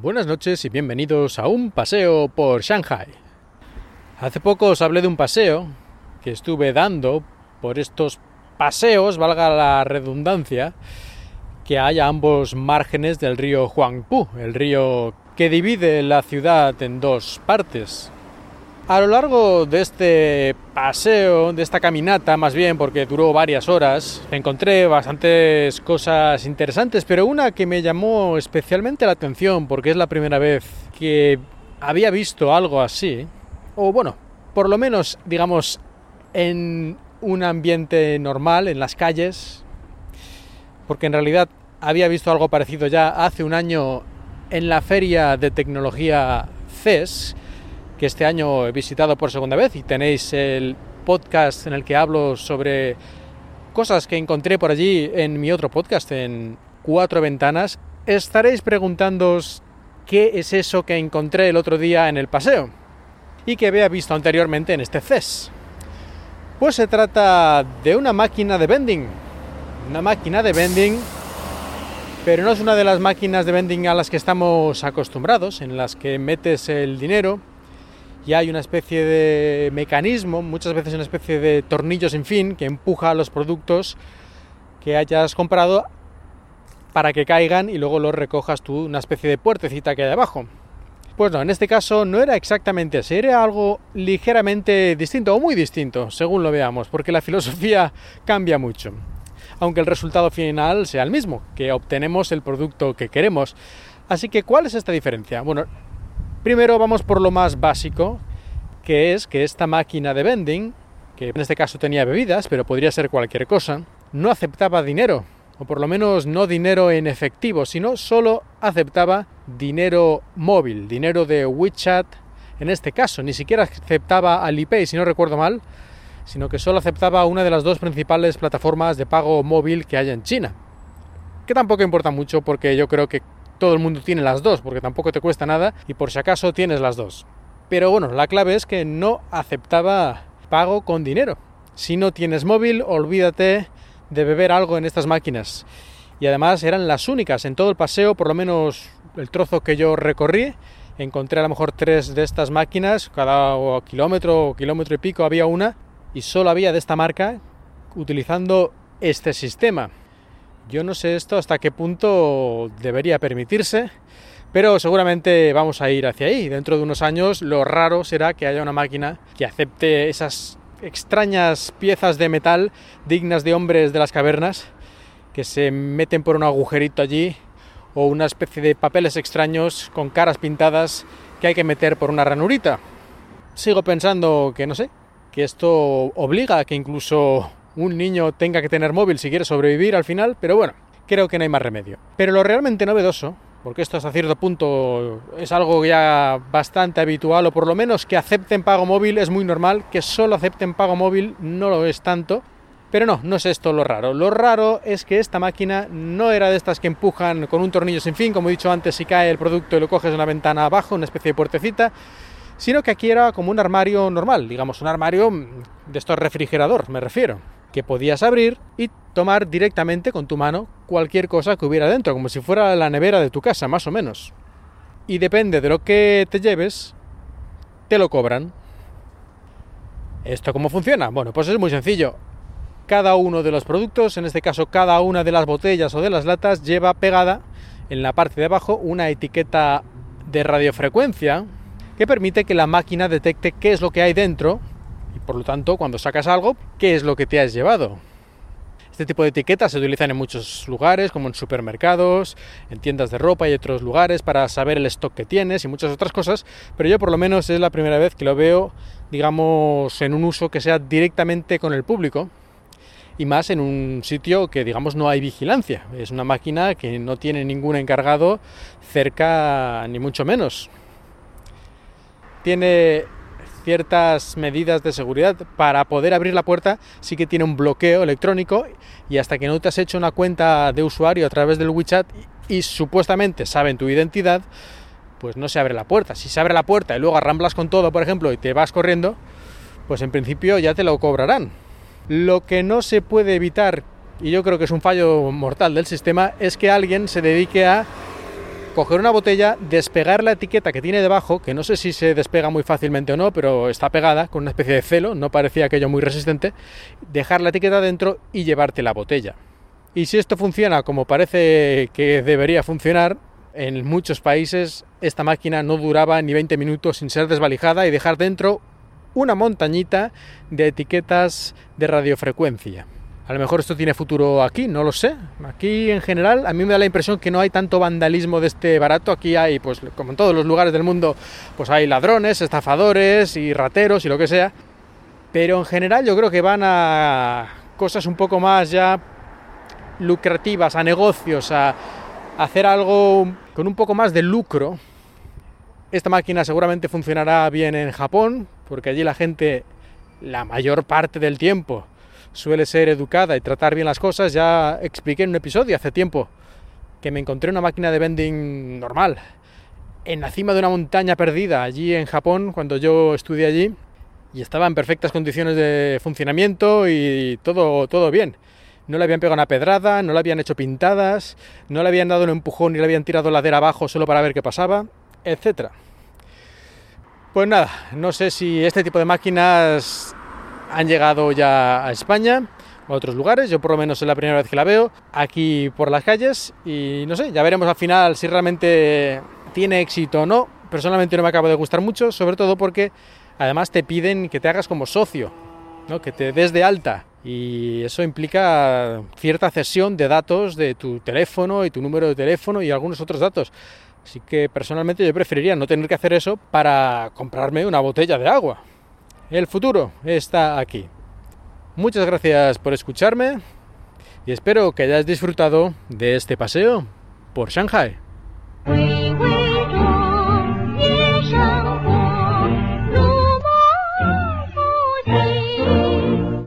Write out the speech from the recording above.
Buenas noches y bienvenidos a un paseo por Shanghai. Hace poco os hablé de un paseo que estuve dando por estos paseos, valga la redundancia, que hay a ambos márgenes del río Huangpu, el río que divide la ciudad en dos partes. A lo largo de este paseo, de esta caminata más bien, porque duró varias horas, encontré bastantes cosas interesantes, pero una que me llamó especialmente la atención, porque es la primera vez que había visto algo así, o bueno, por lo menos, digamos, en un ambiente normal, en las calles, porque en realidad había visto algo parecido ya hace un año en la feria de tecnología CES, que este año he visitado por segunda vez y tenéis el podcast en el que hablo sobre cosas que encontré por allí en mi otro podcast, en Cuatro Ventanas, estaréis preguntándoos qué es eso que encontré el otro día en el paseo y que había visto anteriormente en este CES. Pues se trata de una máquina de vending. Una máquina de vending, pero no es una de las máquinas de vending a las que estamos acostumbrados, en las que metes el dinero y hay una especie de mecanismo, muchas veces una especie de tornillo sin fin, que empuja los productos que hayas comprado para que caigan y luego los recojas tú, una especie de puertecita que hay abajo. Pues no, en este caso no era exactamente así, era algo ligeramente distinto o muy distinto, según lo veamos, porque la filosofía cambia mucho. Aunque el resultado final sea el mismo, que obtenemos el producto que queremos. Así que, ¿cuál es esta diferencia? Bueno, Primero vamos por lo más básico, que es que esta máquina de vending, que en este caso tenía bebidas, pero podría ser cualquier cosa, no aceptaba dinero, o por lo menos no dinero en efectivo, sino solo aceptaba dinero móvil, dinero de WeChat en este caso, ni siquiera aceptaba Alipay, si no recuerdo mal, sino que solo aceptaba una de las dos principales plataformas de pago móvil que hay en China. Que tampoco importa mucho porque yo creo que todo el mundo tiene las dos, porque tampoco te cuesta nada y por si acaso tienes las dos. Pero bueno, la clave es que no aceptaba pago con dinero. Si no tienes móvil, olvídate de beber algo en estas máquinas. Y además eran las únicas en todo el paseo, por lo menos el trozo que yo recorrí, encontré a lo mejor tres de estas máquinas, cada kilómetro o kilómetro y pico había una, y solo había de esta marca utilizando este sistema. Yo no sé esto hasta qué punto debería permitirse, pero seguramente vamos a ir hacia ahí. Dentro de unos años lo raro será que haya una máquina que acepte esas extrañas piezas de metal dignas de hombres de las cavernas que se meten por un agujerito allí o una especie de papeles extraños con caras pintadas que hay que meter por una ranurita. Sigo pensando que no sé, que esto obliga a que incluso un niño tenga que tener móvil si quiere sobrevivir al final, pero bueno, creo que no hay más remedio. Pero lo realmente novedoso, porque esto hasta cierto punto es algo ya bastante habitual, o por lo menos que acepten pago móvil es muy normal, que solo acepten pago móvil no lo es tanto, pero no, no es esto lo raro. Lo raro es que esta máquina no era de estas que empujan con un tornillo sin fin, como he dicho antes, si cae el producto y lo coges en la ventana abajo, una especie de puertecita, sino que aquí era como un armario normal, digamos, un armario de estos refrigerador, me refiero que podías abrir y tomar directamente con tu mano cualquier cosa que hubiera dentro, como si fuera la nevera de tu casa, más o menos. Y depende de lo que te lleves, te lo cobran. ¿Esto cómo funciona? Bueno, pues es muy sencillo. Cada uno de los productos, en este caso cada una de las botellas o de las latas, lleva pegada en la parte de abajo una etiqueta de radiofrecuencia que permite que la máquina detecte qué es lo que hay dentro por lo tanto, cuando sacas algo, ¿qué es lo que te has llevado? Este tipo de etiquetas se utilizan en muchos lugares, como en supermercados, en tiendas de ropa y otros lugares, para saber el stock que tienes y muchas otras cosas, pero yo por lo menos es la primera vez que lo veo, digamos, en un uso que sea directamente con el público, y más en un sitio que digamos no hay vigilancia. Es una máquina que no tiene ningún encargado cerca ni mucho menos. Tiene ciertas medidas de seguridad. Para poder abrir la puerta sí que tiene un bloqueo electrónico y hasta que no te has hecho una cuenta de usuario a través del WeChat y, supuestamente saben tu identidad, pues no se abre la puerta. Si se abre la puerta y luego arramblas con todo, por ejemplo, y te vas corriendo, pues en principio ya te lo cobrarán. Lo que no se puede evitar, y yo creo que es un fallo mortal del sistema, es que alguien se dedique a coger una botella, despegar la etiqueta que tiene debajo, que no sé si se despega muy fácilmente o no, pero está pegada con una especie de celo, no parecía aquello muy resistente, dejar la etiqueta dentro y llevarte la botella. Y si esto funciona como parece que debería funcionar, en muchos países esta máquina no duraba ni 20 minutos sin ser desvalijada y dejar dentro una montañita de etiquetas de radiofrecuencia. A lo mejor esto tiene futuro aquí, no lo sé. Aquí en general a mí me da la impresión que no hay tanto vandalismo de este barato. Aquí hay, pues como en todos los lugares del mundo, pues hay ladrones, estafadores y rateros y lo que sea. Pero en general yo creo que van a cosas un poco más ya lucrativas, a negocios, a hacer algo con un poco más de lucro. Esta máquina seguramente funcionará bien en Japón, porque allí la gente la mayor parte del tiempo suele ser educada y tratar bien las cosas. Ya expliqué en un episodio hace tiempo que me encontré una máquina de vending normal en la cima de una montaña perdida allí en Japón cuando yo estudié allí y estaba en perfectas condiciones de funcionamiento y todo, todo bien. No le habían pegado una pedrada, no le habían hecho pintadas, no le habían dado un empujón y le habían tirado ladera abajo solo para ver qué pasaba, etcétera. Pues nada, no sé si este tipo de máquinas han llegado ya a España a otros lugares. Yo por lo menos es la primera vez que la veo aquí por las calles y no sé, ya veremos al final si realmente tiene éxito o no. Personalmente no me acaba de gustar mucho, sobre todo porque además te piden que te hagas como socio, ¿no? que te des de alta y eso implica cierta cesión de datos de tu teléfono y tu número de teléfono y algunos otros datos. Así que personalmente yo preferiría no tener que hacer eso para comprarme una botella de agua. El futuro está aquí. Muchas gracias por escucharme y espero que hayas disfrutado de este paseo por Shanghai.